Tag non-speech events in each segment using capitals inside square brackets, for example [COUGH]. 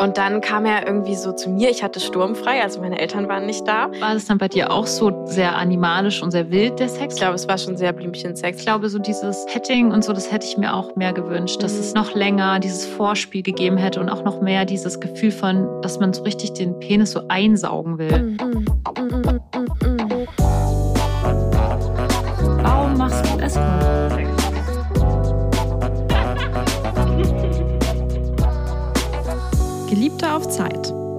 Und dann kam er irgendwie so zu mir. Ich hatte sturmfrei, also meine Eltern waren nicht da. War das dann bei dir auch so sehr animalisch und sehr wild, der Sex? Ich glaube, es war schon sehr Blümchensex. Ich glaube, so dieses Petting und so, das hätte ich mir auch mehr gewünscht, dass mhm. es noch länger dieses Vorspiel gegeben hätte und auch noch mehr dieses Gefühl von, dass man so richtig den Penis so einsaugen will. Mhm. mhm,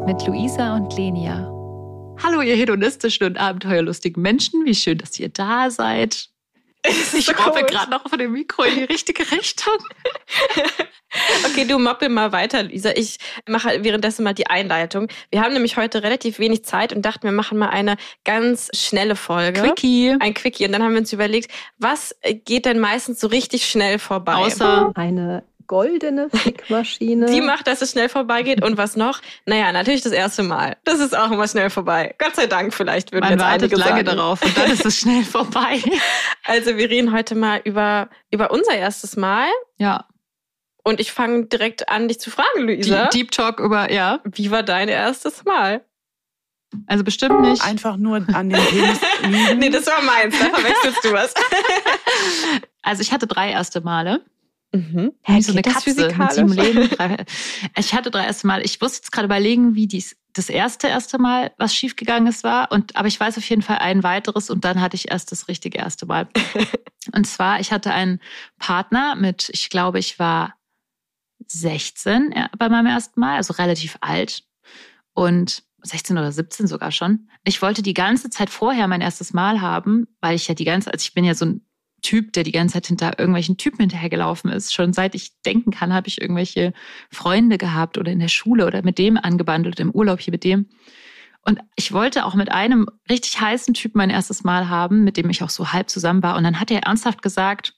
mit Luisa und Lenia. Hallo, ihr hedonistischen und abenteuerlustigen Menschen. Wie schön, dass ihr da seid. Ich robbe gerade noch von dem Mikro in die richtige Richtung. [LAUGHS] okay, du moppel mal weiter, Lisa. Ich mache währenddessen mal die Einleitung. Wir haben nämlich heute relativ wenig Zeit und dachten, wir machen mal eine ganz schnelle Folge. Quickie. Ein Quickie. Und dann haben wir uns überlegt, was geht denn meistens so richtig schnell vorbei? Außer eine goldene Fickmaschine. Die macht, dass es schnell vorbeigeht. Und was noch? Naja, natürlich das erste Mal. Das ist auch immer schnell vorbei. Gott sei Dank vielleicht würden Man jetzt wartet einige lange sagen. darauf und dann ist es schnell [LAUGHS] vorbei. Also wir reden heute mal über, über unser erstes Mal. Ja. Und ich fange direkt an, dich zu fragen, Luisa. Deep, Deep Talk über, ja. Wie war dein erstes Mal? Also bestimmt nicht. Einfach nur an den Penis [LAUGHS] liegen. nee, das war meins. Da verwechselst du was. [LAUGHS] also ich hatte drei erste Male. Mhm. Wie so eine Katze mit sieben Leben. [LAUGHS] Ich hatte drei erste Mal. Ich wusste jetzt gerade überlegen, wie dies, das erste erste Mal, was schiefgegangen ist, war. Und, aber ich weiß auf jeden Fall ein weiteres und dann hatte ich erst das richtige erste Mal. [LAUGHS] und zwar, ich hatte einen Partner mit, ich glaube, ich war 16 bei meinem ersten Mal, also relativ alt. Und 16 oder 17 sogar schon. Ich wollte die ganze Zeit vorher mein erstes Mal haben, weil ich ja die ganze, also ich bin ja so ein Typ, der die ganze Zeit hinter irgendwelchen Typen hinterhergelaufen ist. Schon seit ich denken kann, habe ich irgendwelche Freunde gehabt oder in der Schule oder mit dem angebandelt, im Urlaub hier mit dem. Und ich wollte auch mit einem richtig heißen Typen mein erstes Mal haben, mit dem ich auch so halb zusammen war. Und dann hat er ernsthaft gesagt,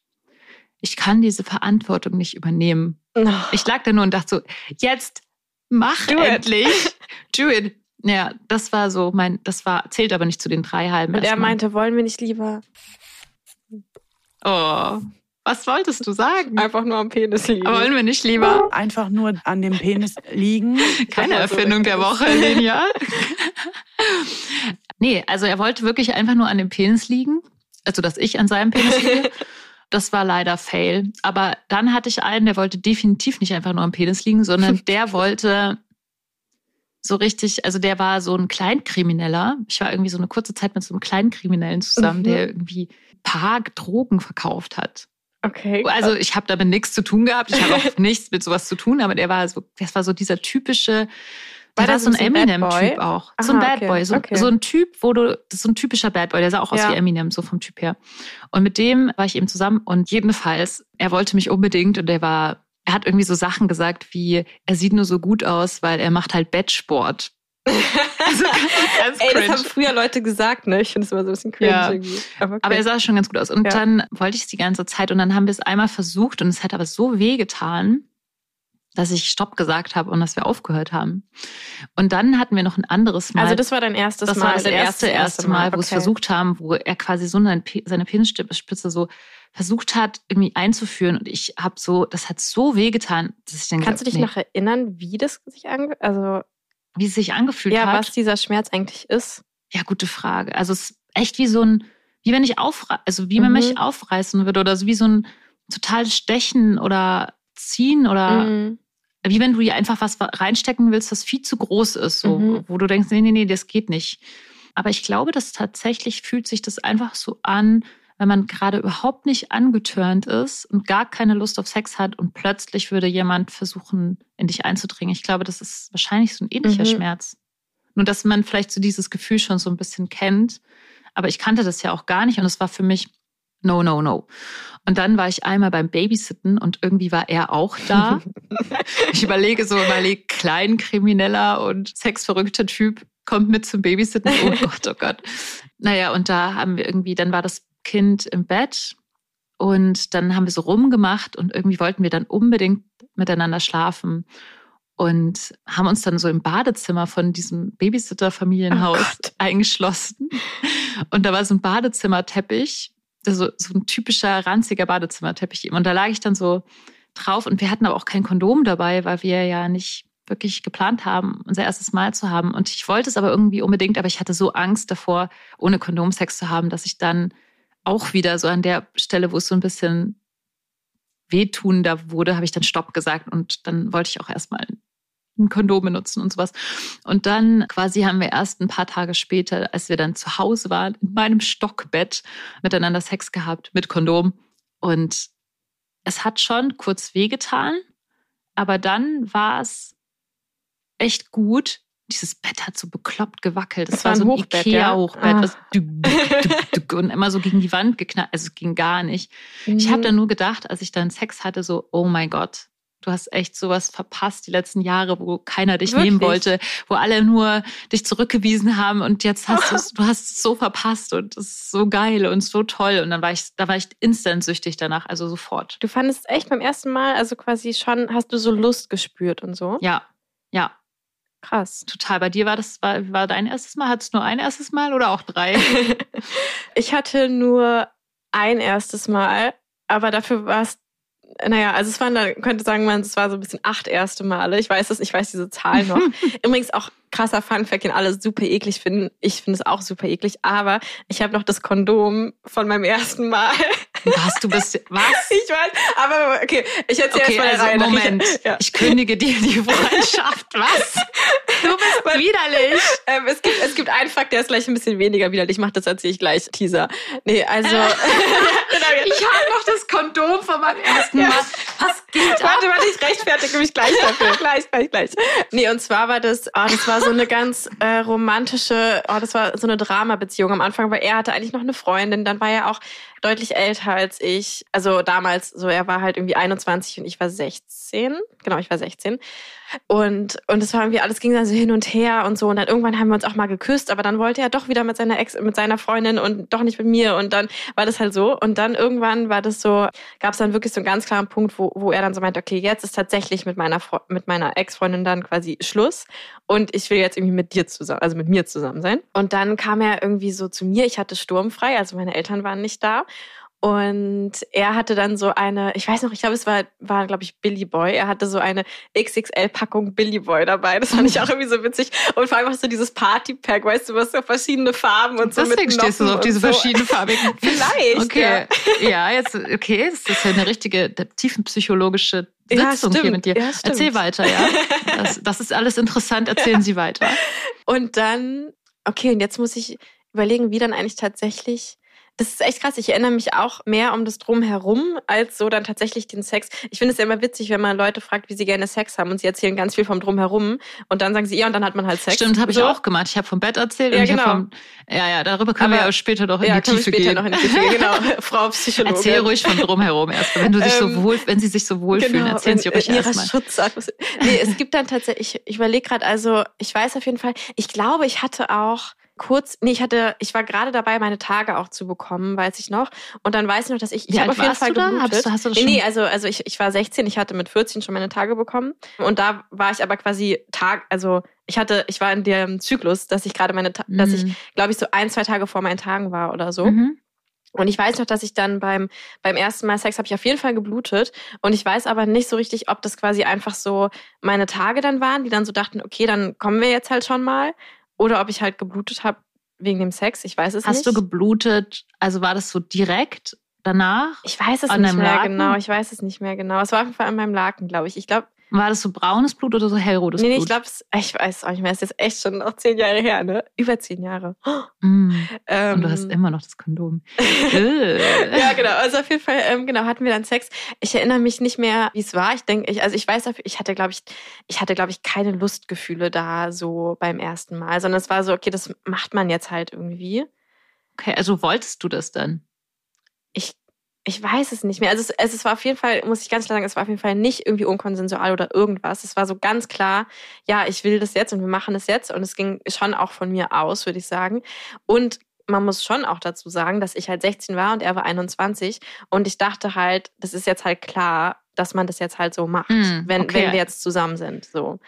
ich kann diese Verantwortung nicht übernehmen. Oh. Ich lag da nur und dachte so, jetzt mach Do endlich. It. [LAUGHS] Do it. Ja, das war so mein, das war, zählt aber nicht zu den drei halben. Und er meinte, wollen wir nicht lieber Oh, was wolltest du sagen? Einfach nur am Penis liegen. Aber wollen wir nicht lieber? Einfach nur an dem Penis liegen. Keine Erfindung der Woche, Lenia. [LAUGHS] nee, also er wollte wirklich einfach nur an dem Penis liegen. Also, dass ich an seinem Penis liege. Das war leider Fail. Aber dann hatte ich einen, der wollte definitiv nicht einfach nur am Penis liegen, sondern [LAUGHS] der wollte so richtig, also der war so ein Kleinkrimineller. Ich war irgendwie so eine kurze Zeit mit so einem Kleinkriminellen zusammen, mhm. der irgendwie Park Drogen verkauft hat. Okay. Also ich habe damit nichts zu tun gehabt. Ich habe auch [LAUGHS] nichts mit sowas zu tun, aber der war so, das war so dieser typische, der war, war so ein Eminem-Typ auch. Aha, so ein Bad okay, Boy. So, okay. so, ein Typ, wo du, das ist so ein typischer Bad Boy, der sah auch aus ja. wie Eminem, so vom Typ her. Und mit dem war ich eben zusammen und jedenfalls, er wollte mich unbedingt und der war, er hat irgendwie so Sachen gesagt wie, er sieht nur so gut aus, weil er macht halt Bettsport. [LAUGHS] also Ey, das haben früher Leute gesagt, ne? Ich finde es immer so ein bisschen cringe ja. irgendwie. Aber, okay. aber, er sah schon ganz gut aus. Und ja. dann wollte ich es die ganze Zeit und dann haben wir es einmal versucht und es hat aber so weh getan, dass ich Stopp gesagt habe und dass wir aufgehört haben. Und dann hatten wir noch ein anderes Mal. Also das war dein erstes das Mal. Das war das erste, erste Mal, wo okay. wir es versucht haben, wo er quasi so seine, seine Penisspitze so versucht hat, irgendwie einzuführen. Und ich habe so, das hat so weh getan, dass ich denke, Kannst du dich nee. noch erinnern, wie das sich ange... Also wie es sich angefühlt ja, hat. Ja, was dieser Schmerz eigentlich ist. Ja, gute Frage. Also es ist echt wie so ein, wie wenn ich aufre also wie mhm. mich aufreißen würde oder so wie so ein totales Stechen oder Ziehen oder mhm. wie wenn du hier einfach was reinstecken willst, was viel zu groß ist, so, mhm. wo du denkst, nee, nee, nee, das geht nicht. Aber ich glaube, dass tatsächlich fühlt sich das einfach so an, wenn man gerade überhaupt nicht angetörnt ist und gar keine Lust auf Sex hat und plötzlich würde jemand versuchen, in dich einzudringen. Ich glaube, das ist wahrscheinlich so ein ähnlicher mhm. Schmerz. Nur, dass man vielleicht so dieses Gefühl schon so ein bisschen kennt. Aber ich kannte das ja auch gar nicht und es war für mich no, no, no. Und dann war ich einmal beim Babysitten und irgendwie war er auch da. [LAUGHS] ich überlege so, überlege, Kleinkrimineller und sexverrückter Typ kommt mit zum Babysitten. Oh Gott, oh Gott. Naja, und da haben wir irgendwie, dann war das Kind im Bett und dann haben wir so rumgemacht und irgendwie wollten wir dann unbedingt miteinander schlafen und haben uns dann so im Badezimmer von diesem Babysitter-Familienhaus oh eingeschlossen. Und da war so ein Badezimmerteppich, also so ein typischer ranziger Badezimmerteppich. Und da lag ich dann so drauf und wir hatten aber auch kein Kondom dabei, weil wir ja nicht wirklich geplant haben, unser erstes Mal zu haben. Und ich wollte es aber irgendwie unbedingt, aber ich hatte so Angst davor, ohne Kondom Sex zu haben, dass ich dann auch wieder so an der Stelle, wo es so ein bisschen wehtunender wurde, habe ich dann Stopp gesagt und dann wollte ich auch erstmal ein Kondom benutzen und sowas. Und dann quasi haben wir erst ein paar Tage später, als wir dann zu Hause waren, in meinem Stockbett miteinander Sex gehabt mit Kondom. Und es hat schon kurz wehgetan, aber dann war es echt gut. Dieses Bett hat so bekloppt gewackelt. Das, Das war war, so ein Hochbett, Ikea-Hochbett. ja? Ah. was und immer so gegen die Wand geknallt. Also es ging gar nicht. Ich Mhm. habe dann nur gedacht, als ich dann Sex hatte, so, oh mein Gott, du hast echt sowas verpasst die letzten Jahre, wo keiner dich Wirklich? nehmen wollte, wo alle nur dich zurückgewiesen haben und jetzt hast du's, du hast es so verpasst und es ist so geil und so toll. Und dann war ich, da war ich instant süchtig danach, also sofort. Du fandest echt beim ersten Mal, also quasi schon, hast du so Lust gespürt und so? Ja, ja, Krass. total. Bei dir war das, war, war dein erstes Mal? Hattest du nur ein erstes Mal oder auch drei? [LAUGHS] ich hatte nur ein erstes Mal, aber dafür war es, naja, also es waren, da könnte sagen man, es war so ein bisschen acht erste Male. Ich weiß das, ich weiß diese Zahl noch. [LAUGHS] Übrigens auch krasser Funfact, den alle super eklig finden. Ich finde es auch super eklig, aber ich habe noch das Kondom von meinem ersten Mal. Was, du bist, was? Ich weiß, aber okay, ich erzähle Okay, erst mal also. Moment. Ich, ja. Ich kündige dir die Freundschaft. Was? Du bist widerlich. Ähm, es, gibt, es gibt einen Fakt, der ist gleich ein bisschen weniger widerlich macht, das erzähle ich gleich, Teaser. Nee, also. [LAUGHS] genau, Ich habe noch das Kondom von meinem ersten. Mal. Was geht ab? Warte, warte, ich rechtfertige mich gleich dafür. gleich, gleich, gleich. Nee, und zwar war das, oh, das war so eine ganz äh, romantische, oh, das war so eine Drama-Beziehung am Anfang, weil er hatte eigentlich noch eine Freundin, dann war er auch deutlich älter als ich. Also damals, so er war halt irgendwie 21 und ich war 16. Genau, ich war 16. Und, und es war irgendwie, alles ging dann so hin und her und so. Und dann irgendwann haben wir uns auch mal geküsst, aber dann wollte er doch wieder mit seiner Ex, mit seiner Freundin und doch nicht mit mir. Und dann war das halt so. Und dann irgendwann war das so, gab es dann wirklich so einen ganz klaren Punkt, wo, wo er dann so meinte, okay, jetzt ist tatsächlich mit meiner, mit meiner Ex-Freundin dann quasi Schluss. Und ich will jetzt irgendwie mit dir zusammen, also mit mir zusammen sein. Und dann kam er irgendwie so zu mir. Ich hatte sturmfrei, also meine Eltern waren nicht da. Und er hatte dann so eine, ich weiß noch, ich glaube, es war, war glaube ich, Billy Boy. Er hatte so eine XXL-Packung Billy Boy dabei. Das fand ich auch irgendwie so witzig. Und vor allem auch so dieses Party-Pack, weißt du, was so verschiedene Farben und so Deswegen mit stehst du so auf diese so. verschiedenfarbigen. [LAUGHS] Vielleicht, Okay. Ja. jetzt, okay, das ist ja eine richtige tiefenpsychologische Ja, Sitzung hier stimmt. mit dir. Ja. Erzähl weiter, ja. Das, das ist alles interessant. Erzählen Sie weiter. [LAUGHS] Und dann, okay, und jetzt muss ich überlegen, wie dann eigentlich tatsächlich. Das ist echt krass. Ich erinnere mich auch mehr um das Drumherum als so dann tatsächlich den Sex. Ich finde es ja immer witzig, wenn man Leute fragt, wie sie gerne Sex haben und sie erzählen ganz viel vom Drumherum und dann sagen sie ja und dann hat man halt Sex. Stimmt, habe ich auch gemacht. Ich habe vom Bett erzählt Ja, genau. vom. Ja, ja, darüber können wir Aber- ja später noch in Ja, die können wir Tiefe später gehen. noch in die Tiefe. Genau, [LAUGHS] Frau Psychologin. Erzähl ruhig von drumherum erst. Wenn du dich so Ähm, wohl, wenn sie sich so wohlfühlen, Genau, erzählen sie ruhig ihrer erstmal. Nee, es gibt dann tatsächlich, ich, ich überlege gerade, also ich weiß auf jeden Fall, ich glaube, ich hatte auch kurz, nee, ich hatte, ich war gerade dabei, meine Tage auch zu bekommen, weiß ich noch. Und dann weiß ich noch, dass ich, ich habe auf jeden Fall du da? geblutet. Hattest du- hast du das nee, schon- nee, also, also ich, ich war 16, ich hatte mit 14 schon meine Tage bekommen. Und da war ich aber quasi Tag, also ich hatte, ich war in dem Zyklus, dass ich gerade meine, Ta- dass ich, Mhm. glaube ich, so ein, zwei Tage vor meinen Tagen war oder so. Mhm. Und ich weiß noch, dass ich dann beim, beim ersten Mal Sex habe ich auf jeden Fall geblutet. Und ich weiß aber nicht so richtig, ob das quasi einfach so meine Tage dann waren, die dann so dachten, okay, dann kommen wir jetzt halt schon mal. Oder ob ich halt geblutet habe wegen dem Sex. Ich weiß es Hast nicht. du geblutet? Also war das so direkt danach? ich weiß es nicht mehr Laken? genau. Ich weiß es nicht mehr genau. Es war auf jeden Fall an meinem Laken, glaube ich. Ich glaube, War das so braunes Blut oder so hellrotes nee, nee, ich Blut? glaube, ich weiß auch nicht mehr. Es ist jetzt echt schon noch zehn Jahre her, ne? Über zehn Jahre. Mm. Ähm, Und du hast immer noch das Kondom. [LAUGHS] Äh. ja, genau. Also auf jeden Fall, ähm, genau, hatten wir dann Sex. Ich erinnere mich nicht mehr, wie es war. Ich denke, ich, also ich weiß, ich hatte, glaube ich, ich hatte, glaube ich, keine Lustgefühle da so beim ersten Mal, sondern es war so, okay, das macht man jetzt halt irgendwie. Okay, also wolltest du das dann? Ich, ich weiß es nicht mehr. Also es, es, es war auf jeden Fall, muss ich ganz klar sagen, es war auf jeden Fall nicht irgendwie unkonsensual oder irgendwas. Es war so ganz klar, ja, ich will das jetzt und wir machen es jetzt. Und es ging schon auch von mir aus, würde ich sagen. Und man muss schon auch dazu sagen, dass ich halt 16 war und er war 21. Und ich dachte halt, das ist jetzt halt klar, dass man das jetzt halt so macht, Hm, wenn, okay. wenn wir jetzt zusammen sind. So.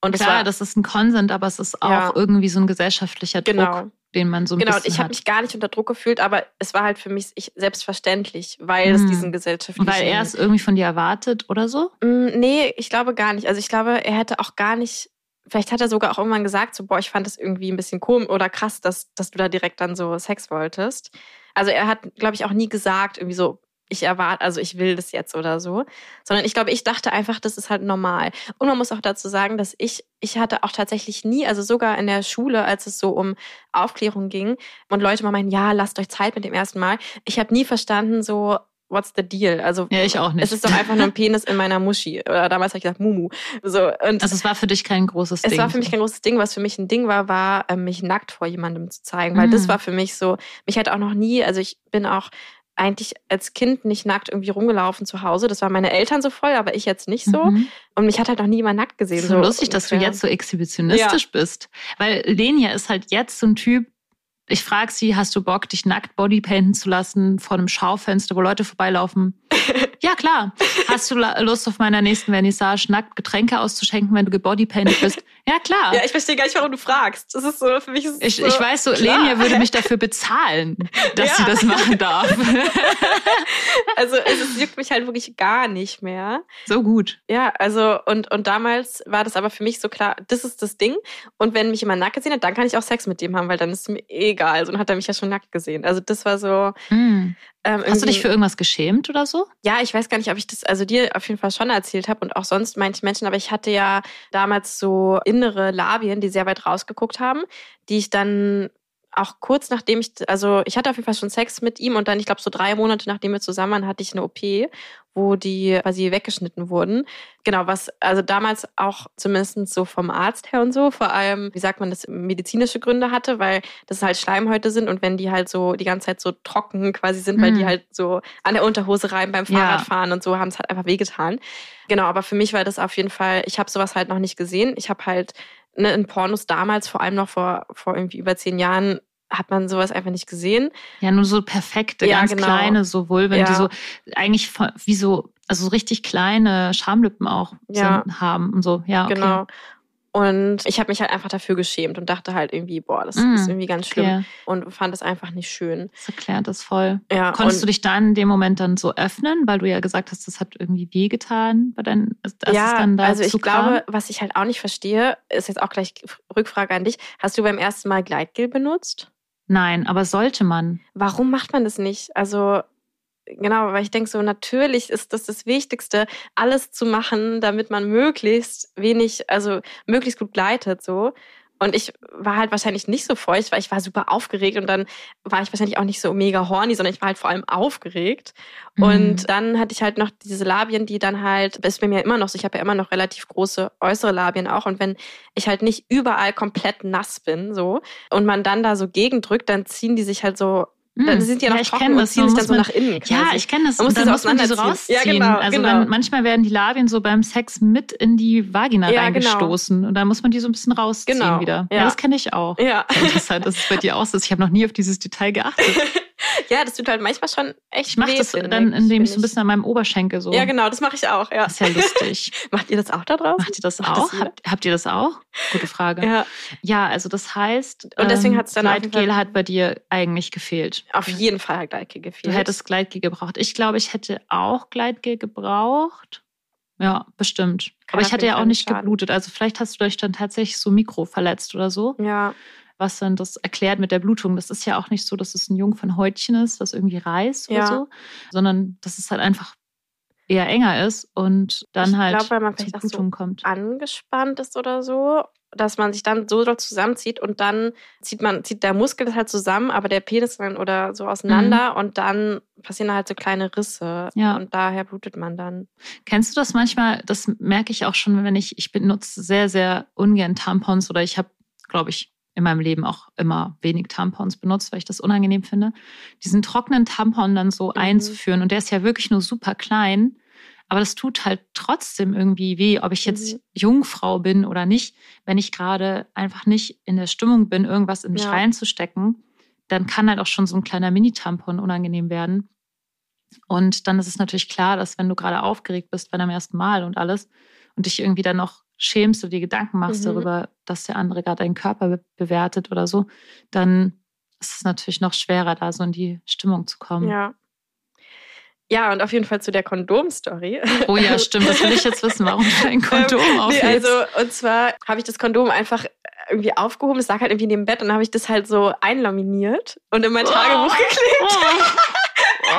Und Klar, das war das ist ein Konsent, aber es ist auch Ja. irgendwie so ein gesellschaftlicher Druck. genau. Den man so ein genau, bisschen ich habe mich gar nicht unter Druck gefühlt, aber es war halt für mich ich, selbstverständlich, weil es Mhm. diesen gesellschaftlichen... Weil er es irgendwie von dir erwartet oder so? Mm, Nee, ich glaube gar nicht. Also ich glaube, er hätte auch gar nicht, vielleicht hat er sogar auch irgendwann gesagt, so, boah, ich fand das irgendwie ein bisschen komisch oder krass, dass, dass du da direkt dann so Sex wolltest. Also er hat, glaube ich, auch nie gesagt, irgendwie so, ich erwarte, also ich will das jetzt oder so. Sondern ich glaube, ich dachte einfach, das ist halt normal. Und man muss auch dazu sagen, dass ich, ich hatte auch tatsächlich nie, also sogar in der Schule, als es so um Aufklärung ging und Leute mal meinen, ja, lasst euch Zeit mit dem ersten Mal. Ich habe nie verstanden, so, what's the deal? Also Ja, ich auch nicht. es ist doch einfach nur ein Penis in meiner Muschi. Oder damals habe ich gesagt, Mumu. So, und Also es war für dich kein großes es Ding. war für mich kein großes Ding. Was für mich ein Ding war, war, ähm, mich nackt vor jemandem zu zeigen. Weil Mhm. das war für mich so, mich hat auch noch nie, also ich bin auch eigentlich als Kind nicht nackt irgendwie rumgelaufen zu Hause. Das waren meine Eltern so voll, aber ich jetzt nicht so. Mhm. Und mich hat halt noch nie jemand nackt Das gesehen. ist so lustig, dass du jetzt so exhibitionistisch bist. Weil Lenia ist halt jetzt so ein Typ, ich frage sie, hast du Bock, dich nackt bodypainten zu lassen vor einem Schaufenster, wo Leute vorbeilaufen? [LAUGHS] ja, klar. Hast du Lust auf meiner nächsten Vernissage nackt Getränke auszuschenken, wenn du gebodypainted bist? Ja, klar. Ja, ich verstehe gar nicht, warum du fragst. Das ist so, für mich ist Ich, so, ich weiß so, klar. Lenia würde mich [LAUGHS] dafür bezahlen, dass Ja. sie das machen darf. [LAUGHS] Also es, juckt mich halt wirklich gar nicht mehr. so gut. Ja, also und, und damals war das aber für mich so klar, das ist das Ding. Und wenn mich jemand nackt gesehen hat, dann kann ich auch Sex mit dem haben, weil dann ist es mir egal. Also, dann hat er mich ja schon nackt gesehen. Also das war so. Hm. Ähm, Hast du dich für irgendwas geschämt oder so? Ja, ich weiß gar nicht, ob ich das also dir auf jeden Fall schon erzählt habe und auch sonst manche Menschen, aber ich hatte ja damals so innere Labien, die sehr weit rausgeguckt haben, die ich dann auch kurz nachdem ich, also ich hatte auf jeden Fall schon Sex mit ihm und dann, ich glaube, so drei Monate nachdem wir zusammen waren, hatte ich eine OP, wo die quasi weggeschnitten wurden. Genau, was also damals auch zumindest so vom Arzt her und so, vor allem, wie sagt man das, medizinische Gründe hatte, weil das halt Schleimhäute sind und wenn die halt so die ganze Zeit so trocken quasi sind, weil die Mhm. halt so an der Unterhose reiben beim Ja. Fahrradfahren und so, haben es halt einfach wehgetan. Genau, aber für mich war das auf jeden Fall, ich habe sowas halt noch nicht gesehen. Ich habe halt ne, in Pornos damals, vor allem noch vor, vor irgendwie über zehn Jahren, hat man sowas einfach nicht gesehen. Ja, nur so perfekte, Ja, ganz genau. kleine, so Vulven, Ja. die so eigentlich wie so, also so richtig kleine Schamlippen auch Ja. sind, haben und so. Ja, okay. Genau. Und ich habe mich halt einfach dafür geschämt und dachte halt irgendwie, boah, das Mm, ist irgendwie ganz schlimm. Okay. Und fand es einfach nicht schön. Das erklärt das voll. Ja, Konntest du dich dann in dem Moment dann so öffnen, weil du ja gesagt hast, das hat irgendwie wehgetan bei deinen, als es ja, also ich kam? glaube, was ich halt auch nicht verstehe, ist jetzt auch gleich Rückfrage an dich. Hast du beim ersten Mal Gleitgel benutzt? Nein, aber sollte man. Warum macht man das nicht? Also genau, weil ich denke so, natürlich ist das das Wichtigste, alles zu machen, damit man möglichst wenig, also möglichst gut gleitet so. Und ich war halt wahrscheinlich nicht so feucht, weil ich war super aufgeregt und dann war ich wahrscheinlich auch nicht so mega horny, sondern ich war halt vor allem aufgeregt. Mhm. Und dann hatte ich halt noch diese Labien, die dann halt, das ist bei mir immer noch so, ich habe ja immer noch relativ große äußere Labien auch. Und wenn ich halt nicht überall komplett nass bin, so, und man dann da so gegendrückt, dann ziehen die sich halt so, dann Mhm. sind ja noch ich trocken das. ziehen sich muss dann so nach innen. Quasi. Ja, ich kenne das. Man muss Und dann muss man die so rausziehen. Ja, genau, also genau. Dann, manchmal werden die Labien so beim Sex mit in die Vagina Ja, genau. reingestoßen. Und dann muss man die so ein bisschen rausziehen Genau, wieder. Ja, ja. das kenne ich auch. Ja. Interessant, dass es bei dir [LAUGHS] auch so ist. Ich habe noch nie auf dieses Detail geachtet. [LAUGHS] [LAUGHS] ja, das tut halt manchmal schon echt Ich mache das dann, indem ich so ein bisschen an meinem Oberschenkel so. Ja, genau, das mache ich auch, ja. Das ist ja lustig. [LAUGHS] Macht ihr das auch da draußen? Macht ihr das Macht auch? jeder? habt, habt ihr das auch? Gute Frage. Ja, Ja, also das heißt, Und deswegen ähm, hat's dann Gleitgel hat bei dir eigentlich gefehlt. auf jeden Fall hat Gleitgel Du gefehlt. hättest Gleitgel gebraucht. Ich glaube, ich hätte auch Gleitgel gebraucht. Ja, bestimmt. Kann Aber ich hatte ja auch nicht schaden. geblutet. Also vielleicht hast du dich dann tatsächlich so mikro verletzt oder so, ja, was dann das erklärt mit der Blutung. Das ist ja auch nicht so, dass es ein Jungfernhäutchen ist, was irgendwie reißt oder Ja. so, sondern dass es halt einfach eher enger ist und dann Ich halt glaub, weil man vielleicht auch so Blutung kommt. angespannt ist oder so, dass man sich dann so dort zusammenzieht und dann zieht man, zieht der Muskel das halt zusammen, aber der Penis dann oder so auseinander und dann passieren halt so kleine Risse Mhm. Ja. und daher blutet man dann. Kennst du das manchmal? Das merke ich auch schon, wenn ich, ich benutze sehr, sehr ungern Tampons oder ich habe, glaube ich, in meinem Leben auch immer wenig Tampons benutzt, weil ich das unangenehm finde. Diesen trockenen Tampon dann so Mhm. einzuführen und der ist ja wirklich nur super klein, aber das tut halt trotzdem irgendwie weh, ob ich jetzt Mhm. Jungfrau bin oder nicht. Wenn ich gerade einfach nicht in der Stimmung bin, irgendwas in mich Ja. reinzustecken, dann kann halt auch schon so ein kleiner Mini-Tampon unangenehm werden. Und dann ist es natürlich klar, dass wenn du gerade aufgeregt bist bei deinem ersten Mal und alles und dich irgendwie dann noch schämst oder dir Gedanken machst Mhm. darüber, dass der andere gerade deinen Körper be bewertet oder so, dann ist es natürlich noch schwerer, da so in die Stimmung zu kommen. Ja. Ja, und auf jeden Fall zu der Kondom-Story. Oh ja, [LAUGHS] stimmt. Das will ich jetzt wissen, warum du ein Kondom Ähm, nee, also, und zwar habe ich das Kondom einfach irgendwie aufgehoben. Es lag halt irgendwie neben dem Bett und dann habe ich das halt so einlaminiert und in mein Tagebuch geklebt. Ich bin [LAUGHS]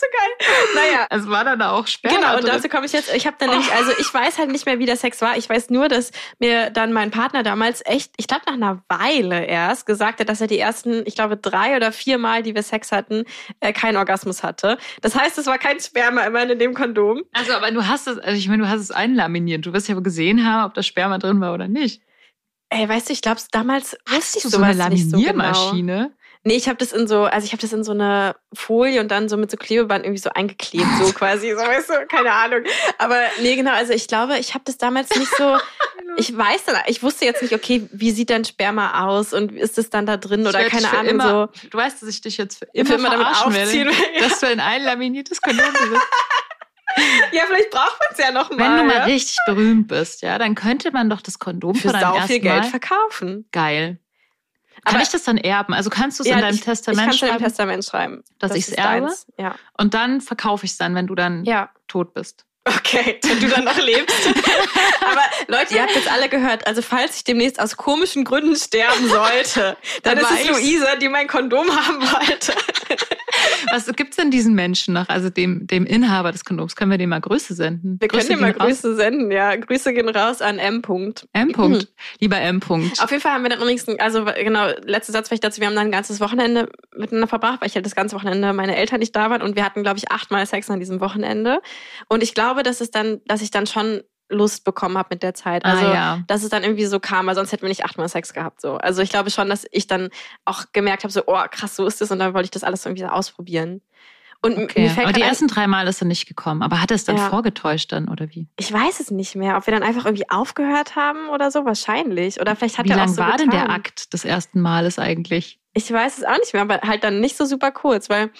so geil. Naja. [LAUGHS] Es war dann auch Sperma Genau, und drin. dazu komme ich jetzt. Ich habe dann nämlich, also ich weiß halt nicht mehr, wie der Sex war. Ich weiß nur, dass mir dann mein Partner damals echt, ich glaube nach einer Weile erst gesagt hat, dass er die ersten, ich glaube drei oder vier Mal, die wir Sex hatten, äh, keinen Orgasmus hatte. Das heißt, es war kein Sperma immerhin in dem Kondom. Also, aber du hast es, also ich meine, du hast es einlaminiert. Du wirst ja wohl gesehen haben, ob da Sperma drin war oder nicht. Ey, weißt du, ich glaube, damals wusste ich du so eine sowas nicht so genau. Nee, ich habe das in so, also ich habe das in so eine Folie und dann so mit so Klebeband irgendwie so eingeklebt, so [LAUGHS] quasi, so weißt du, keine Ahnung. Aber nee, genau, also ich glaube, ich habe das damals nicht so, [LAUGHS] ich weiß dann, ich wusste jetzt nicht, okay, wie sieht dein Sperma aus und ist es dann da drin oder keine Ahnung immer, so. Du weißt, dass ich dich jetzt für Für immer, immer damit aufziehen will, ja. dass du ein einlaminiertes Kondom besitzt. [LAUGHS] Ja, vielleicht braucht man es ja noch mal. Wenn du mal richtig berühmt bist, ja, dann könnte man doch das Kondom für von deinem viel Geld Mal verkaufen. geil. Kann Aber- ich das dann erben? Also kannst du es Ja, in deinem ich, Testament ich kann's in schreiben deinem Testament schreiben. dass Das ich's ist erbe? deins. Ja. und dann verkaufe ich es dann, wenn du dann Ja. tot bist. Okay, wenn du dann noch lebst. [LAUGHS] Aber Leute, ihr habt jetzt alle gehört, also falls ich demnächst aus komischen Gründen sterben sollte, [LAUGHS] dann, Dann ist es Luise, die mein Kondom haben wollte. Was gibt's denn diesen Menschen noch, also dem, dem Inhaber des Kondoms? Können wir dem mal Grüße senden? Wir können Grüße dir mal gehen raus. Grüße senden, ja. Grüße gehen raus an M. -Punkt. M. -Punkt. Lieber M. -Punkt. Auf jeden Fall haben wir dann übrigens, also genau, letzter Satz vielleicht dazu, wir haben dann ein ganzes Wochenende miteinander verbracht, weil ich halt das ganze Wochenende meine Eltern nicht da waren und wir hatten, glaube ich, achtmal Sex an diesem Wochenende. Und ich glaube, dass es dann, dass ich dann schon Lust bekommen habe mit der Zeit. Also ah, ja. dass es dann irgendwie so kam, weil sonst hätten wir nicht achtmal Sex gehabt. So. Also ich glaube schon, dass ich dann auch gemerkt habe, so, oh krass, so ist es und dann wollte ich das alles irgendwie so ausprobieren. Und Okay. mir fällt Aber die ersten drei Mal ist er nicht gekommen. Aber hat er es dann Ja. vorgetäuscht dann, oder wie? ich weiß es nicht mehr, ob wir dann einfach irgendwie aufgehört haben oder so, wahrscheinlich. Oder vielleicht hat wie er auch so war denn der getan. Akt des ersten Males eigentlich? Ich weiß es auch nicht mehr, aber halt dann nicht so super kurz, weil,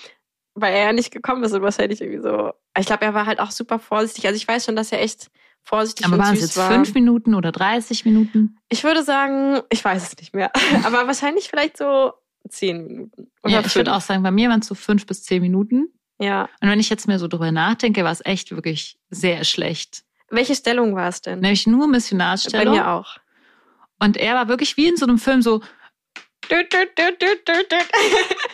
weil er ja nicht gekommen ist und wahrscheinlich irgendwie so. Ich glaube, er war halt auch super vorsichtig. Also ich weiß schon, dass er echt vorsichtig Aber waren es jetzt war. fünf Minuten oder 30 Minuten? Ich würde sagen, ich weiß es nicht mehr. [LAUGHS] aber wahrscheinlich vielleicht so zehn Minuten. Ja, ich würde auch sagen, bei mir waren es so fünf bis zehn Minuten. Ja. Und wenn ich jetzt mir so drüber nachdenke, war es echt wirklich sehr schlecht. Welche Stellung war es denn? Nämlich nur Bei Missionarsstellung. mir auch. Und er war wirklich wie in so einem Film so,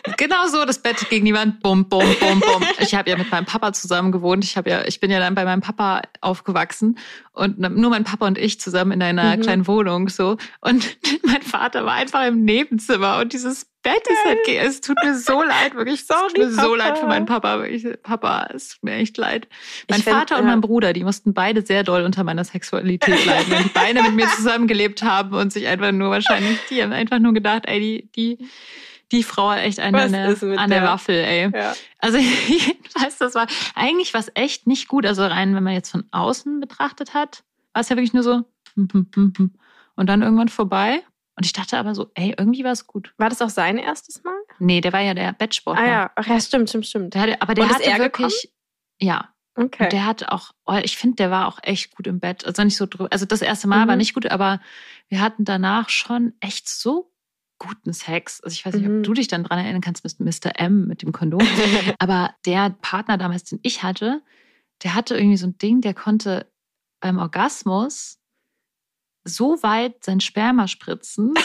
[LAUGHS] genau so, das Bett gegen die Wand, bum, bum, bum, bum. Ich habe ja mit meinem Papa zusammen gewohnt. Ich habe ja, ich bin ja dann bei meinem Papa aufgewachsen und nur mein Papa und ich zusammen in einer Mhm. kleinen Wohnung so. Und [LAUGHS] mein Vater war einfach im Nebenzimmer und dieses Bett ist halt, es tut mir so leid, wirklich, es tut mir so Papa. leid für meinen Papa. Wirklich, Papa, es tut mir echt leid. Mein Ich find, Vater und ja. mein Bruder, die mussten beide sehr doll unter meiner Sexualität leiden, weil die beide mit mir [LAUGHS] zusammengelebt haben und sich einfach nur wahrscheinlich, die haben einfach nur gedacht, ey, die, die, die Frau hat echt eine an der, der? Waffel, ey. Ja. Also [LAUGHS] jedenfalls, das war eigentlich was echt nicht gut. Also rein, wenn man jetzt von außen betrachtet hat, war es ja wirklich nur so hm, hm, hm, und dann irgendwann vorbei. Und ich dachte aber so, ey, irgendwie war es gut. War das auch sein erstes Mal? Nee, der war ja der Bettsportler. Ah ja, ach ja, stimmt, stimmt, stimmt. Der hatte, aber der Und ist hatte wirklich, ja, Okay. und der hat auch, oh, ich finde, der war auch echt gut im Bett. Also nicht so drüber. Also das erste Mal Mhm. war nicht gut, aber wir hatten danach schon echt so guten Sex. Also ich weiß nicht, Mhm. ob du dich dann dran erinnern kannst mit Mr. M, mit dem Kondom. [LAUGHS] aber der Partner damals, den ich hatte, der hatte irgendwie so ein Ding, der konnte beim Orgasmus so weit sein Sperma spritzen, [LAUGHS]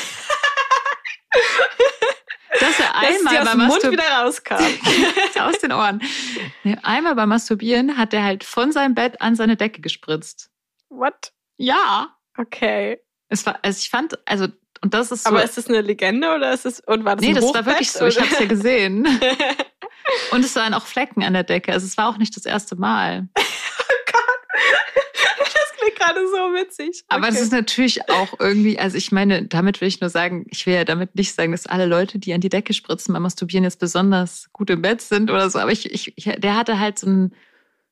dass er Dass einmal aus beim dem Mund wieder rauskam. [LAUGHS] aus den Ohren. Nee, einmal beim Masturbieren hat er halt von seinem Bett an seine Decke gespritzt. What? Ja. Okay. Es war, also ich fand, also, und das ist so. Aber ist das eine Legende oder ist es und war das nee, das war Hochbett, wirklich so. Ich habe es ja gesehen. [LAUGHS] Und es waren auch Flecken an der Decke. Also es war auch nicht das erste Mal. [LAUGHS] Das klingt gerade so witzig. Aber okay. es ist natürlich auch irgendwie, also ich meine, damit will ich nur sagen, ich will ja damit nicht sagen, dass alle Leute, die an die Decke spritzen beim Masturbieren jetzt besonders gut im Bett sind oder so. Aber ich, ich der hatte halt so ein,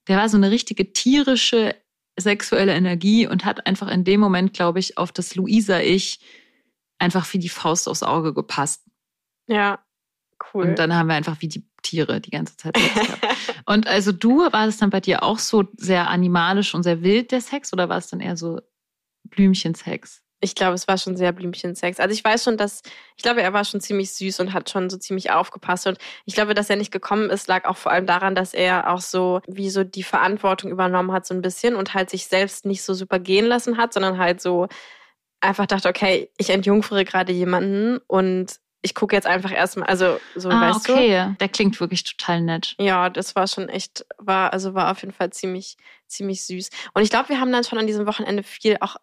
der war so eine richtige tierische sexuelle Energie und hat einfach in dem Moment, glaube ich, auf das Luisa-Ich einfach wie die Faust aufs Auge gepasst. Ja, cool. Und dann haben wir einfach wie die Tiere die ganze Zeit Sex gehabt. Und also du, war es dann bei dir auch so sehr animalisch und sehr wild, der Sex, oder war es dann eher so Blümchensex? Ich glaube, es war schon sehr Blümchensex. Also ich weiß schon, dass, ich glaube, er war schon ziemlich süß und hat schon so ziemlich aufgepasst. Und ich glaube, dass er nicht gekommen ist, lag auch vor allem daran, dass er auch so, wie so die Verantwortung übernommen hat, so ein bisschen und halt sich selbst nicht so super gehen lassen hat, sondern halt so einfach dachte, okay, ich entjungfere gerade jemanden und ich gucke jetzt einfach erstmal, also so ah, weißt okay. du. Der klingt wirklich total nett. Ja, das war schon echt, war, also war auf jeden Fall ziemlich, ziemlich süß. Und ich glaube, wir haben dann schon an diesem Wochenende viel auch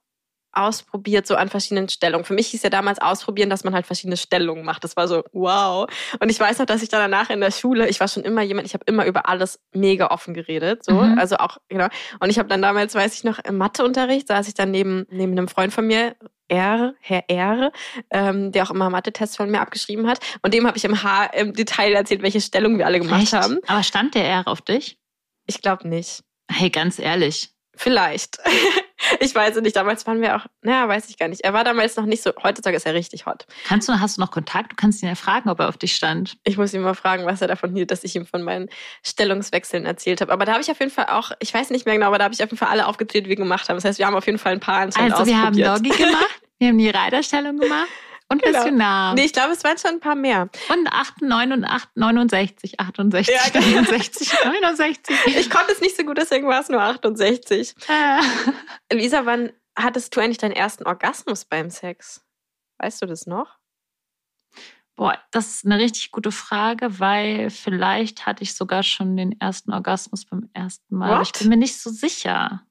ausprobiert, so an verschiedenen Stellungen. Für mich hieß ja damals ausprobieren, dass man halt verschiedene Stellungen macht. Das war so, wow. Und ich weiß noch, dass ich dann danach in der Schule, ich war schon immer jemand, ich habe immer über alles mega offen geredet. So, mhm. also auch, genau. Und ich habe dann damals, weiß ich noch, im Matheunterricht saß ich dann neben, neben einem Freund von mir, R, Herr R, ähm, der auch immer Mathe-Tests von mir abgeschrieben hat. Und dem habe ich im, Haar, im Detail erzählt, welche Stellung wir alle gemacht Echt? haben. Aber stand der R auf dich? Ich glaube nicht. Hey, ganz ehrlich. Vielleicht. [LAUGHS] [LAUGHS] ich weiß es nicht. Damals waren wir auch, naja, weiß ich gar nicht. Er war damals noch nicht so, heutzutage ist er richtig hot. Kannst du, hast du noch Kontakt? Du kannst ihn ja fragen, ob er auf dich stand. Ich muss ihn mal fragen, was er davon hielt, dass ich ihm von meinen Stellungswechseln erzählt habe. Aber da habe ich auf jeden Fall auch, ich weiß nicht mehr genau, aber da habe ich auf jeden Fall alle aufgezählt, wie wir gemacht haben. Das heißt, wir haben auf jeden Fall ein paar anscheinend Also wir haben Doggy gemacht, [LAUGHS] wir haben die Reiterstellung gemacht. Und genau. Missionar. Nee, ich glaube, es waren schon ein paar mehr. Und 8, 9 und 8, 69, 68, ja, genau. 69, 69. [LAUGHS] Ich konnte es nicht so gut, deswegen war es nur 68. Äh. Lisa, wann hattest du eigentlich deinen ersten Orgasmus beim Sex? Weißt du das noch? Boah, das ist eine richtig gute Frage, weil vielleicht hatte ich sogar schon den ersten Orgasmus beim ersten Mal. Aber ich bin mir nicht so sicher.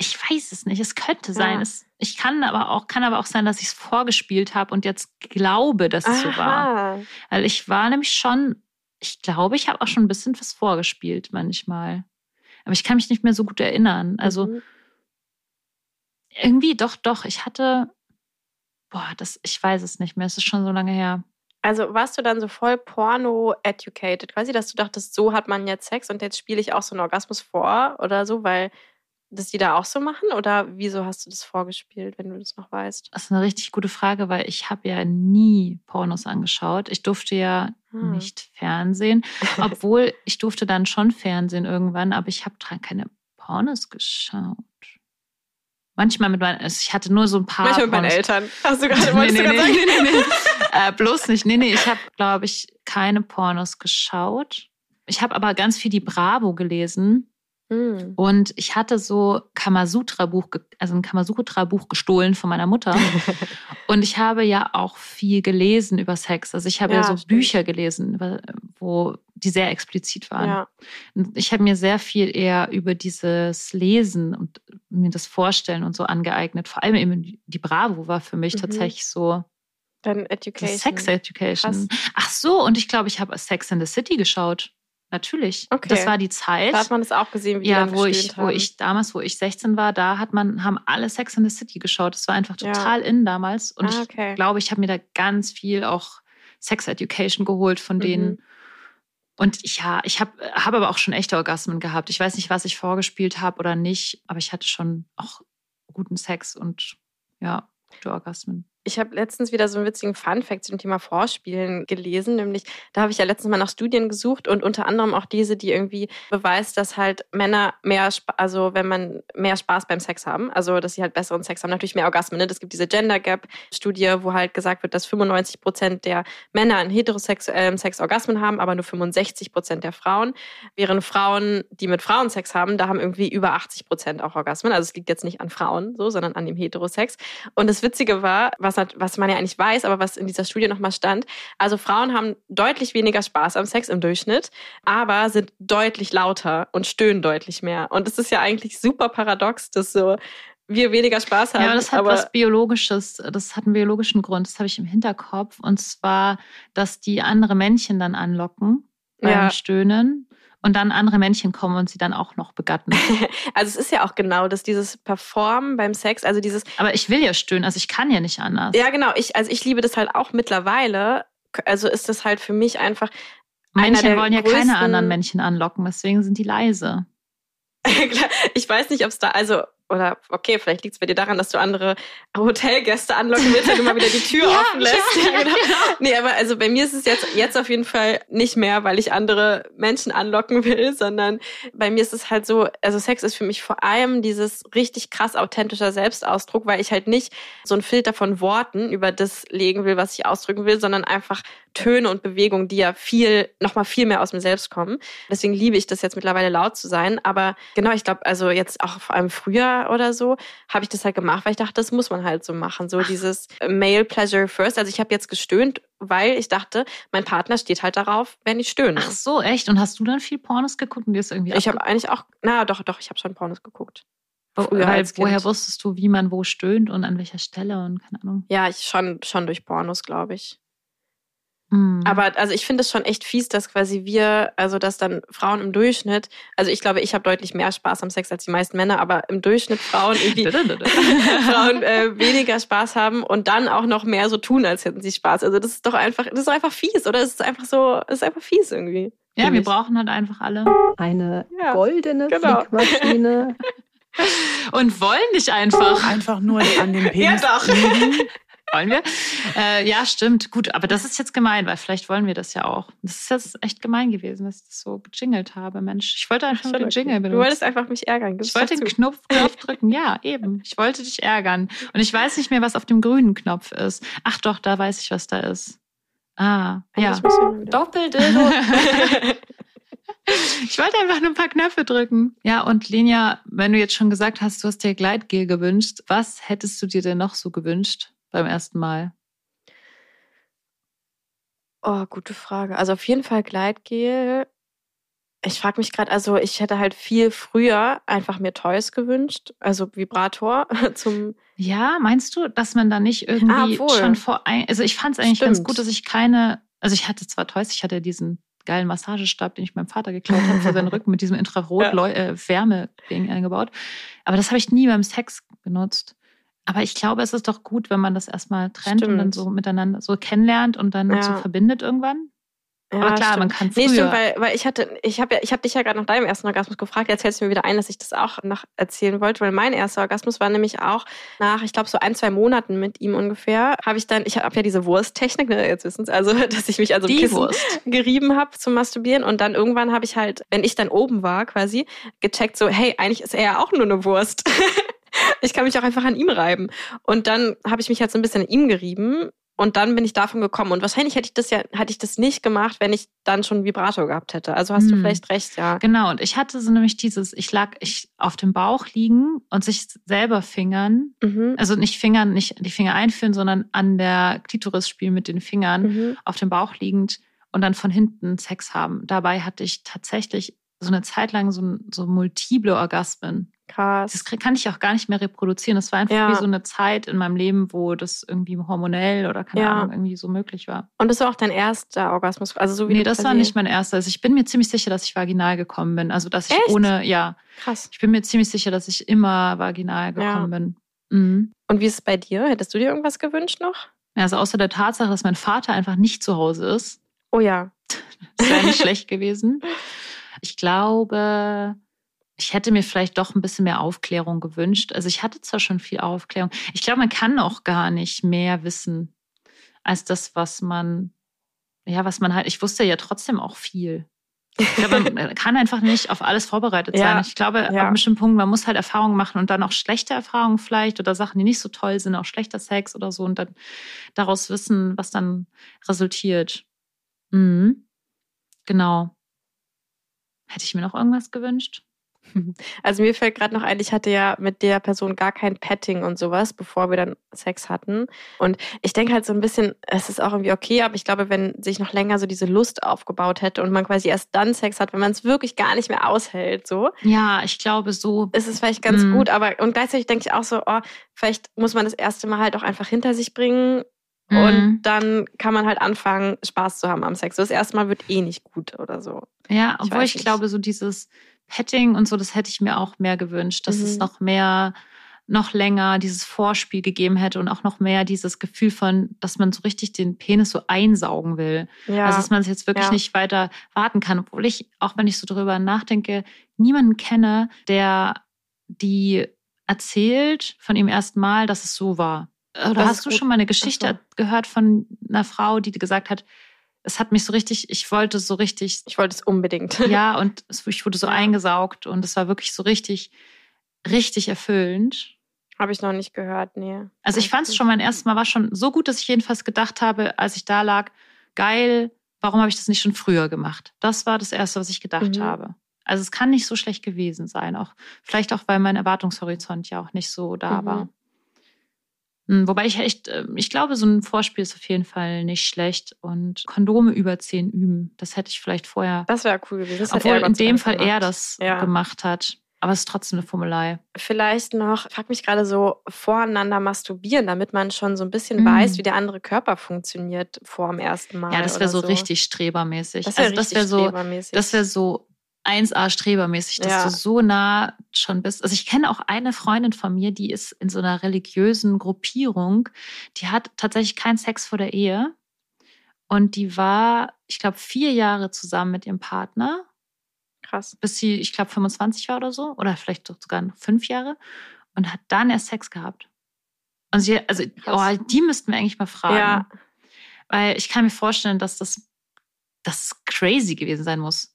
Ich weiß es nicht. Es könnte sein. Ja. Es, ich kann aber auch, kann aber auch sein, dass ich es vorgespielt habe und jetzt glaube, dass es Aha. so war. Weil ich war nämlich schon, ich glaube, ich habe auch schon ein bisschen was vorgespielt manchmal. Aber ich kann mich nicht mehr so gut erinnern. Also mhm. irgendwie doch, doch. Ich hatte, boah, das, ich weiß es nicht mehr. Es ist schon so lange her. Also warst du dann so voll porno-educated, quasi, dass du dachtest, so hat man jetzt Sex und jetzt spiele ich auch so einen Orgasmus vor oder so, weil das die da auch so machen? Oder wieso hast du das vorgespielt, wenn du das noch weißt? Das ist eine richtig gute Frage, weil ich habe ja nie Pornos angeschaut. Ich durfte ja hm. nicht Fernsehen, obwohl [LAUGHS] ich durfte dann schon Fernsehen irgendwann, aber ich habe keine Pornos geschaut. Manchmal mit meinen, also ich hatte nur so ein paar. Manchmal mit meinen Eltern. Hast du [LAUGHS] gerade nee, nee, nee, nee, nee, nee. äh, bloß nicht. Nee, nee, ich habe, glaube ich, keine Pornos geschaut. Ich habe aber ganz viel die Bravo gelesen. Mhm. Und ich hatte so Kamasutra-Buch, also ein Kamasutra-Buch gestohlen von meiner Mutter. [LAUGHS] und ich habe ja auch viel gelesen über Sex. Also ich habe ja, ja so stimmt. Bücher gelesen, wo die sehr explizit waren. Ja. Ich habe mir sehr viel eher über dieses Lesen und mir das Vorstellen und so angeeignet. Vor allem eben die Bravo war für mich mhm. tatsächlich so dann Education. Sex Education. Krass. Ach so, und ich glaube, ich habe Sex in the City geschaut. Natürlich. Okay. Das war die Zeit. Da hat man das auch gesehen, wie ja, wo ich, haben. wo ich damals, wo ich 16 war, da hat man, haben alle Sex in the City geschaut. Das war einfach total ja. in damals. Und ah, okay. ich glaube, ich habe mir da ganz viel auch Sex Education geholt von denen. Mhm. Und ich, ja, ich habe hab aber auch schon echte Orgasmen gehabt. Ich weiß nicht, was ich vorgespielt habe oder nicht, aber ich hatte schon auch guten Sex und ja, gute Orgasmen. Ich habe letztens wieder so einen witzigen Fun-Fact zum Thema Vorspielen gelesen, nämlich da habe ich ja letztens mal nach Studien gesucht und unter anderem auch diese, die irgendwie beweist, dass halt Männer mehr, also wenn man mehr Spaß beim Sex haben, also dass sie halt besseren Sex haben, natürlich mehr Orgasmen. Ne? Es gibt diese Gender Gap-Studie, wo halt gesagt wird, dass 95 Prozent der Männer in heterosexuellem Sex Orgasmen haben, aber nur 65 Prozent der Frauen. Während Frauen, die mit Frauen Sex haben, da haben irgendwie über 80 Prozent auch Orgasmen. Also es liegt jetzt nicht an Frauen so, sondern an dem Heterosex. Und das Witzige war, was was man ja eigentlich weiß, aber was in dieser Studie nochmal stand. Also Frauen haben deutlich weniger Spaß am Sex im Durchschnitt, aber sind deutlich lauter und stöhnen deutlich mehr. Und es ist ja eigentlich super paradox, dass so wir weniger Spaß haben. Ja, das hat was Biologisches, das hat einen biologischen Grund, das habe ich im Hinterkopf. Und zwar, dass die andere Männchen dann anlocken beim ja. Stöhnen und dann andere Männchen kommen und sie dann auch noch begatten. [LAUGHS] also es ist ja auch genau das, dieses Performen beim Sex, also dieses. Aber ich will ja stöhnen, also ich kann ja nicht anders. Ja, genau. Ich, also ich liebe das halt auch mittlerweile. Also ist das halt für mich einfach. Männchen wollen ja keine anderen Männchen anlocken, deswegen sind die leise. [LAUGHS] ich weiß nicht, ob es da, also oder okay, vielleicht liegt es bei dir daran, dass du andere Hotelgäste anlocken willst, wenn du mal wieder die Tür [LAUGHS] ja, offen lässt. Ja, ja, [LAUGHS] genau. Nee, aber also bei mir ist es jetzt, jetzt auf jeden Fall nicht mehr, weil ich andere Menschen anlocken will, sondern bei mir ist es halt so, also Sex ist für mich vor allem dieses richtig krass authentischer Selbstausdruck, weil ich halt nicht so ein Filter von Worten über das legen will, was ich ausdrücken will, sondern einfach Töne und Bewegungen, die ja viel, nochmal viel mehr aus mir selbst kommen. Deswegen liebe ich das jetzt mittlerweile laut zu sein. Aber genau, ich glaube, also jetzt auch vor allem früher oder so, habe ich das halt gemacht, weil ich dachte, das muss man halt so machen. So Ach. dieses Male Pleasure First. Also ich habe jetzt gestöhnt, weil ich dachte, mein Partner steht halt darauf, wenn ich stöhne. Ach so, echt? Und hast du dann viel Pornos geguckt und dir ist irgendwie Ich habe eigentlich auch, na doch, doch, ich habe schon Pornos geguckt. Früher Weil, woher wusstest du, wie man wo stöhnt und an welcher Stelle und keine Ahnung? Ja, ich schon, schon durch Pornos, glaube ich. Mhm. Aber also ich finde es schon echt fies, dass quasi wir, also dass dann Frauen im Durchschnitt, also ich glaube, ich habe deutlich mehr Spaß am Sex als die meisten Männer, aber im Durchschnitt Frauen irgendwie [LAUGHS] [LAUGHS] Frauen äh, weniger Spaß haben und dann auch noch mehr so tun, als hätten sie Spaß. Also das ist doch einfach, das ist einfach fies, oder? Es ist einfach so, es ist einfach fies irgendwie. Ja, wir brauchen halt einfach alle eine ja, goldene genau. Flickmaschine. [LAUGHS] Und wollen nicht einfach. Einfach nur an den Penis ja, doch. Wollen wir? Äh, ja, stimmt. Gut, aber das ist jetzt gemein, weil vielleicht wollen wir das ja auch. Das ist jetzt echt gemein gewesen, dass ich das so gejingelt habe, Mensch. Ich wollte einfach nur den Jingle benutzen. Du wolltest einfach mich ärgern. Gib's ich wollte den Knopf, [LAUGHS] Knopf drücken. Ja, eben. Ich wollte dich ärgern. Und ich weiß nicht mehr, was auf dem grünen Knopf ist. Ach doch, da weiß ich, was da ist. Ah, ja. Doppeldildo. [LAUGHS] Ich wollte einfach nur ein paar Knöpfe drücken. Ja, und Lenia, wenn du jetzt schon gesagt hast, du hast dir Gleitgel gewünscht, was hättest du dir denn noch so gewünscht? Beim ersten Mal? Oh, gute Frage. Also auf jeden Fall Gleitgel. Ich frage mich gerade, also ich hätte halt viel früher einfach mir Toys gewünscht, also Vibrator [LAUGHS] zum. Ja, meinst du, dass man da nicht irgendwie ah, schon vor ein, also ich fand es eigentlich Stimmt. ganz gut, dass ich keine, also ich hatte zwar Toys, ich hatte diesen geilen Massagestab, den ich meinem Vater geklaut habe für seinen [LAUGHS] Rücken mit diesem Infrarot-Wärme-Ding ja. äh, eingebaut, aber das habe ich nie beim Sex benutzt. Aber ich glaube, es ist doch gut, wenn man das erstmal trennt stimmt. und dann so miteinander so kennenlernt und dann ja. so verbindet irgendwann. Ja, Aber klar, stimmt. man kann früher. Nee, stimmt, weil, weil ich hatte, ich habe ja, ich habe dich ja gerade nach deinem ersten Orgasmus gefragt. Jetzt hältst du mir wieder ein, dass ich das auch noch erzählen wollte, weil mein erster Orgasmus war nämlich auch nach, ich glaube, so ein, zwei Monaten mit ihm ungefähr, habe ich dann, ich habe ja diese Wursttechnik, ne, jetzt wissen es, also, [LAUGHS] dass ich mich also Die Kissen Wurst. gerieben habe zum Masturbieren und dann irgendwann habe ich halt, wenn ich dann oben war quasi, gecheckt so, hey, eigentlich ist er ja auch nur eine Wurst. [LAUGHS] ich kann mich auch einfach an ihm reiben. Und dann habe ich mich halt so ein bisschen an ihm gerieben und dann bin ich davon gekommen. Und wahrscheinlich hätte ich das ja, hätte ich das nicht gemacht, wenn ich dann schon Vibrator gehabt hätte. Also hast hm. du vielleicht recht, ja. Genau. Und ich hatte so nämlich dieses, ich lag ich auf dem Bauch liegen und sich selber fingern. Mhm. Also nicht fingern, nicht die Finger einführen, sondern an der Klitoris spielen mit den Fingern mhm. auf dem Bauch liegend und dann von hinten Sex haben. Dabei hatte ich tatsächlich so eine Zeit lang so, so multiple Orgasmen. Krass. Das kann ich auch gar nicht mehr reproduzieren. Das war einfach ja. wie so eine Zeit in meinem Leben, wo das irgendwie hormonell oder keine ja. Ahnung irgendwie so möglich war. Und das war auch dein erster Orgasmus? Also so wie nee, das war nicht mein erster. Also ich bin mir ziemlich sicher, dass ich vaginal gekommen bin. Also dass ich Echt? ohne, ja. Krass. Ich bin mir ziemlich sicher, dass ich immer vaginal gekommen ja. bin. Mhm. Und wie ist es bei dir? Hättest du dir irgendwas gewünscht noch? Also außer der Tatsache, dass mein Vater einfach nicht zu Hause ist. Oh ja. [LAUGHS] Das wäre nicht schlecht gewesen. Ich glaube, ich hätte mir vielleicht doch ein bisschen mehr Aufklärung gewünscht. Also ich hatte zwar schon viel Aufklärung. Ich glaube, man kann auch gar nicht mehr wissen als das, was man, ja, was man halt, ich wusste ja trotzdem auch viel. Ich glaube, man kann einfach nicht auf alles vorbereitet sein. Ja, ich glaube, ja. ab einem bestimmten Punkt, man muss halt Erfahrungen machen und dann auch schlechte Erfahrungen vielleicht oder Sachen, die nicht so toll sind, auch schlechter Sex oder so und dann daraus wissen, was dann resultiert. Mhm. Genau. Hätte ich mir noch irgendwas gewünscht? [LAUGHS] Also mir fällt gerade noch ein, ich hatte ja mit der Person gar kein Petting und sowas, bevor wir dann Sex hatten. Und ich denke halt so ein bisschen, es ist auch irgendwie okay, aber ich glaube, wenn sich noch länger so diese Lust aufgebaut hätte und man quasi erst dann Sex hat, wenn man es wirklich gar nicht mehr aushält, so. Ja, ich glaube, so ist es vielleicht ganz mhm. gut. Aber und gleichzeitig denke ich auch so, oh, vielleicht muss man das erste Mal halt auch einfach hinter sich bringen. Und mhm. dann kann man halt anfangen, Spaß zu haben am Sex. Das erste Mal wird eh nicht gut oder so. Ja, obwohl ich, ich glaube, so dieses Petting und so, das hätte ich mir auch mehr gewünscht, dass mhm. es noch mehr, noch länger dieses Vorspiel gegeben hätte und auch noch mehr dieses Gefühl von, dass man so richtig den Penis so einsaugen will. Ja. Also, dass man es jetzt wirklich ja. nicht weiter warten kann. Obwohl ich, auch wenn ich so drüber nachdenke, niemanden kenne, der die erzählt von ihm ersten Mal, dass es so war. Oder das hast du schon mal eine Geschichte so. gehört von einer Frau, die gesagt hat, es hat mich so richtig, ich wollte so richtig. Ich wollte es unbedingt. [LAUGHS] Ja, und ich wurde so eingesaugt und es war wirklich so richtig, richtig erfüllend. Habe ich noch nicht gehört, nee. Also ich fand es schon mein erstes Mal war schon so gut, dass ich jedenfalls gedacht habe, als ich da lag, geil, warum habe ich das nicht schon früher gemacht? Das war das Erste, was ich gedacht mhm. habe. Also es kann nicht so schlecht gewesen sein. Auch, vielleicht auch, weil mein Erwartungshorizont ja auch nicht so da mhm. war. Hm, wobei ich echt, ähm, ich glaube, so ein Vorspiel ist auf jeden Fall nicht schlecht. Und Kondome über zehn üben, das hätte ich vielleicht vorher. Das wäre cool gewesen. Das obwohl in dem Fall gemacht. er das ja. gemacht hat. Aber es ist trotzdem eine Formelei. Vielleicht noch, frag mich gerade so, voreinander masturbieren, damit man schon so ein bisschen mm. weiß, wie der andere Körper funktioniert vor dem ersten Mal. Ja, das wäre so, so, richtig strebermäßig. Das wäre also, wär so, das wäre so 1A strebermäßig, dass ja. du so nah schon bist. Also ich kenne auch eine Freundin von mir, die ist in so einer religiösen Gruppierung, die hat tatsächlich keinen Sex vor der Ehe. Und die war, ich glaube, vier Jahre zusammen mit ihrem Partner. Krass. Bis sie, ich glaube, 25 war oder so. Oder vielleicht sogar fünf Jahre. Und hat dann erst Sex gehabt. Und sie, also, oh, die müssten wir eigentlich mal fragen. Ja. Weil ich kann mir vorstellen, dass das, das crazy gewesen sein muss.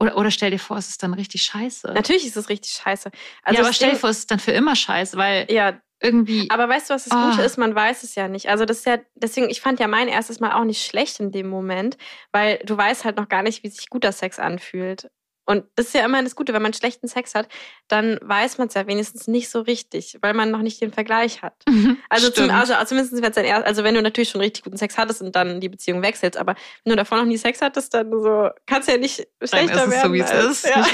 Oder, oder stell dir vor, es ist dann richtig scheiße. Natürlich ist es richtig scheiße. Also ja, aber stell dir vor, es ist dann für immer scheiße, weil ja, irgendwie. Aber weißt du, was das oh. Gute ist? Man weiß es ja nicht. Also das ist ja, deswegen, ich fand ja mein erstes Mal auch nicht schlecht in dem Moment, weil du weißt halt noch gar nicht, wie sich guter Sex anfühlt. Und das ist ja immer das Gute, wenn man schlechten Sex hat, dann weiß man es ja wenigstens nicht so richtig, weil man noch nicht den Vergleich hat. Mhm, also, zum, also zumindest wenn es erst, also wenn du natürlich schon richtig guten Sex hattest und dann die Beziehung wechselst, aber wenn du davor noch nie Sex hattest, dann so kannst du ja nicht schlechter dann ist werden. So wie es ist. Ja.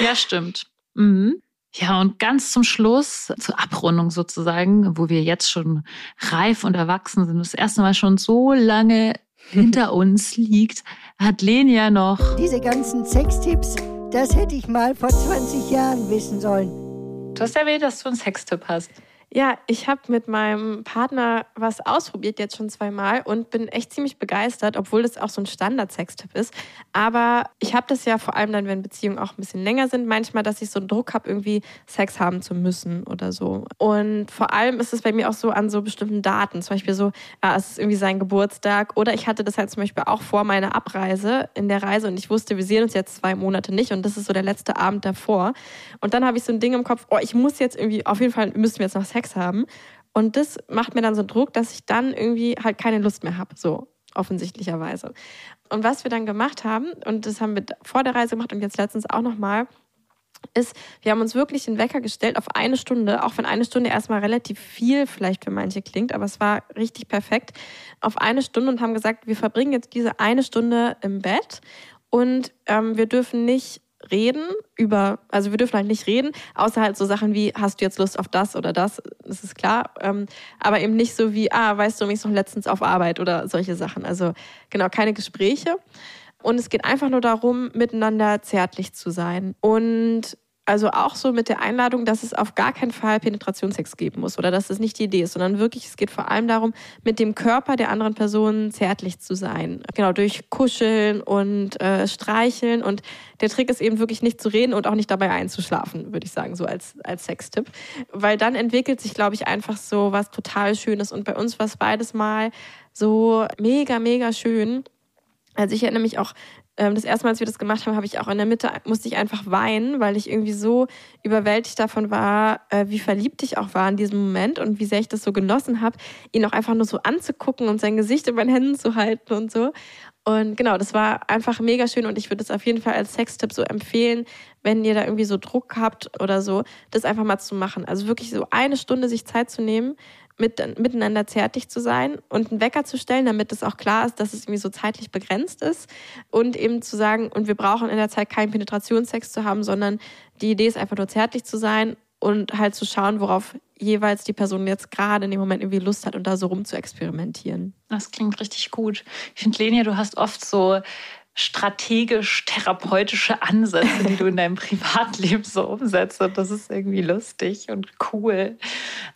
[LAUGHS] ja, stimmt. Mhm. Ja, und ganz zum Schluss, zur Abrundung sozusagen, wo wir jetzt schon reif und erwachsen sind, das erste Mal schon so lange hinter uns liegt, hat Lenia noch. Diese ganzen Sextipps, das hätte ich mal vor 20 Jahren wissen sollen. Du hast erwähnt, dass du einen Sextipp hast. Ja, ich habe mit meinem Partner was ausprobiert, jetzt schon zweimal und bin echt ziemlich begeistert, obwohl das auch so ein Standard-Sextipp ist. Aber ich habe das ja vor allem dann, wenn Beziehungen auch ein bisschen länger sind, manchmal, dass ich so einen Druck habe, irgendwie Sex haben zu müssen oder so. Und vor allem ist es bei mir auch so an so bestimmten Daten. Zum Beispiel so, ja, es ist irgendwie sein Geburtstag. Oder ich hatte das halt zum Beispiel auch vor meiner Abreise in der Reise und ich wusste, wir sehen uns jetzt zwei Monate nicht und das ist so der letzte Abend davor. Und dann habe ich so ein Ding im Kopf, oh, ich muss jetzt irgendwie, auf jeden Fall müssen wir jetzt noch Sex Sex haben. Und das macht mir dann so Druck, dass ich dann irgendwie halt keine Lust mehr habe, so offensichtlicherweise. Und was wir dann gemacht haben, und das haben wir vor der Reise gemacht und jetzt letztens auch nochmal, ist, wir haben uns wirklich den Wecker gestellt auf eine Stunde, auch wenn eine Stunde erstmal relativ viel vielleicht für manche klingt, aber es war richtig perfekt, auf eine Stunde und haben gesagt, wir verbringen jetzt diese eine Stunde im Bett und ähm, wir dürfen nicht reden über, also wir dürfen halt nicht reden, außer halt so Sachen wie, hast du jetzt Lust auf das oder das, das ist klar, ähm, aber eben nicht so wie, ah, weißt du, mich noch letztens auf Arbeit oder solche Sachen. Also genau, keine Gespräche. Und es geht einfach nur darum, miteinander zärtlich zu sein. Und also auch so mit der Einladung, dass es auf gar keinen Fall Penetrationssex geben muss oder dass das nicht die Idee ist, sondern wirklich, es geht vor allem darum, mit dem Körper der anderen Person zärtlich zu sein. Genau, durch Kuscheln und äh, Streicheln. Und der Trick ist eben wirklich nicht zu reden und auch nicht dabei einzuschlafen, würde ich sagen, so als, als Sextipp. Weil dann entwickelt sich, glaube ich, einfach so was total Schönes. Und bei uns war es beides mal so mega, mega schön. Also ich erinnere mich auch das erste Mal, als wir das gemacht haben, habe ich auch in der Mitte, musste ich einfach weinen, weil ich irgendwie so überwältigt davon war, äh, wie verliebt ich auch war in diesem Moment und wie sehr ich das so genossen habe, ihn auch einfach nur so anzugucken und sein Gesicht in meinen Händen zu halten und so. Und genau, das war einfach mega schön und ich würde es auf jeden Fall als Sextipp so empfehlen, wenn ihr da irgendwie so Druck habt oder so, das einfach mal zu machen. Also wirklich so eine Stunde sich Zeit zu nehmen, mit, miteinander zärtlich zu sein und einen Wecker zu stellen, damit es auch klar ist, dass es irgendwie so zeitlich begrenzt ist und eben zu sagen, und wir brauchen in der Zeit keinen Penetrationssex zu haben, sondern die Idee ist einfach nur zärtlich zu sein und halt zu schauen, worauf jeweils die Person jetzt gerade in dem Moment irgendwie Lust hat und da so rum zu experimentieren. Das klingt richtig gut. Ich finde, Lenia, du hast oft so strategisch-therapeutische Ansätze, die du in deinem Privatleben so umsetzt. Und das ist irgendwie lustig und cool.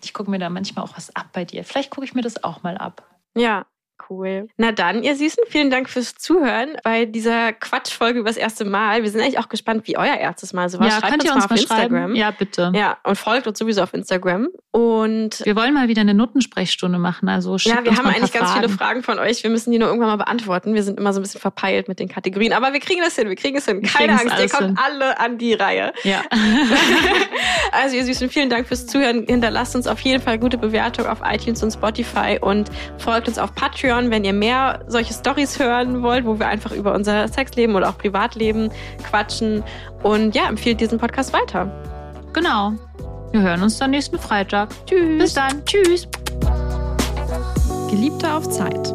Ich gucke mir da manchmal auch was ab bei dir. Vielleicht gucke ich mir das auch mal ab. Ja, Cool. Na dann, ihr Süßen, vielen Dank fürs Zuhören bei dieser Quatschfolge über das erste Mal. Wir sind eigentlich auch gespannt, wie euer erstes Mal so war. Ja, Schreibt könnt uns ihr mal uns auf mal Instagram. schreiben? Ja, bitte. Ja, und folgt uns sowieso auf Instagram. Und Wir wollen mal wieder eine Notensprechstunde machen. Also ja, wir haben eigentlich ganz viele Fragen. Fragen von euch. Wir müssen die nur irgendwann mal beantworten. Wir sind immer so ein bisschen verpeilt mit den Kategorien. Aber wir kriegen das hin, wir kriegen es hin. Wir Keine Angst, ihr kommt hin. alle an die Reihe. Ja. [LAUGHS] Also ihr Süßen, vielen Dank fürs Zuhören. Hinterlasst uns auf jeden Fall gute Bewertung auf iTunes und Spotify und folgt uns auf Patreon, wenn ihr mehr solche Stories hören wollt, wo wir einfach über unser Sexleben oder auch Privatleben quatschen. Und ja, empfiehlt diesen Podcast weiter. genau. Wir hören uns dann nächsten Freitag. Tschüss. Bis dann. Tschüss. Geliebte auf Zeit.